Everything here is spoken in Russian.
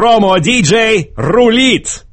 Промо-диджей рулит!